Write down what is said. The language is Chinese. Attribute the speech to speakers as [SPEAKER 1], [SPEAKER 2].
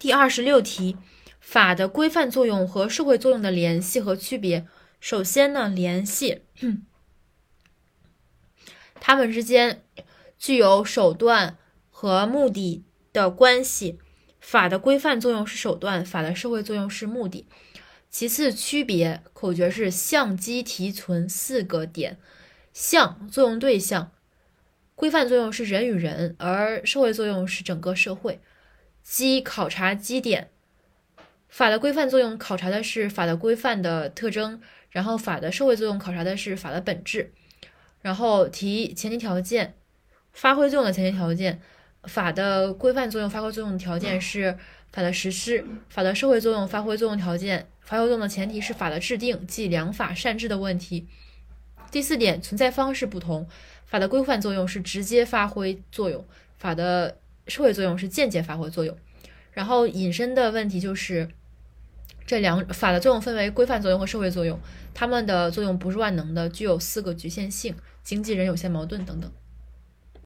[SPEAKER 1] 第二十六题，法的规范作用和社会作用的联系和区别。首先呢，联系，它们之间具有手段和目的的关系。法的规范作用是手段，法的社会作用是目的。其次，区别口诀是相机提存四个点。相作用对象，规范作用是人与人，而社会作用是整个社会。基考察基点，法的规范作用考察的是法的规范的特征，然后法的社会作用考察的是法的本质。然后提前提条件，发挥作用的前提条件，法的规范作用发挥作用的条件是法的实施，法的社会作用发挥作用条件发挥作用的前提是法的制定，即良法善治的问题。第四点，存在方式不同，法的规范作用是直接发挥作用，法的。社会作用是间接发挥作用，然后引申的问题就是这两法的作用分为规范作用和社会作用，它们的作用不是万能的，具有四个局限性，经纪人有限矛盾等等。